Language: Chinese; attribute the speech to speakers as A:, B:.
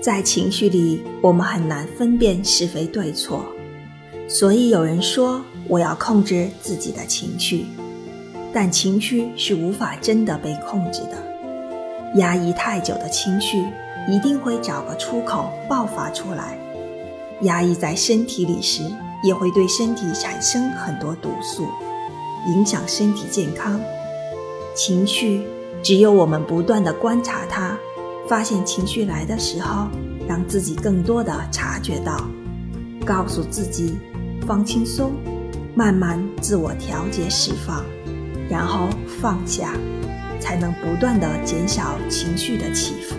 A: 在情绪里，我们很难分辨是非对错，所以有人说我要控制自己的情绪，但情绪是无法真的被控制的。压抑太久的情绪一定会找个出口爆发出来，压抑在身体里时，也会对身体产生很多毒素，影响身体健康。情绪只有我们不断的观察它。发现情绪来的时候，让自己更多的察觉到，告诉自己放轻松，慢慢自我调节释放，然后放下，才能不断的减少情绪的起伏。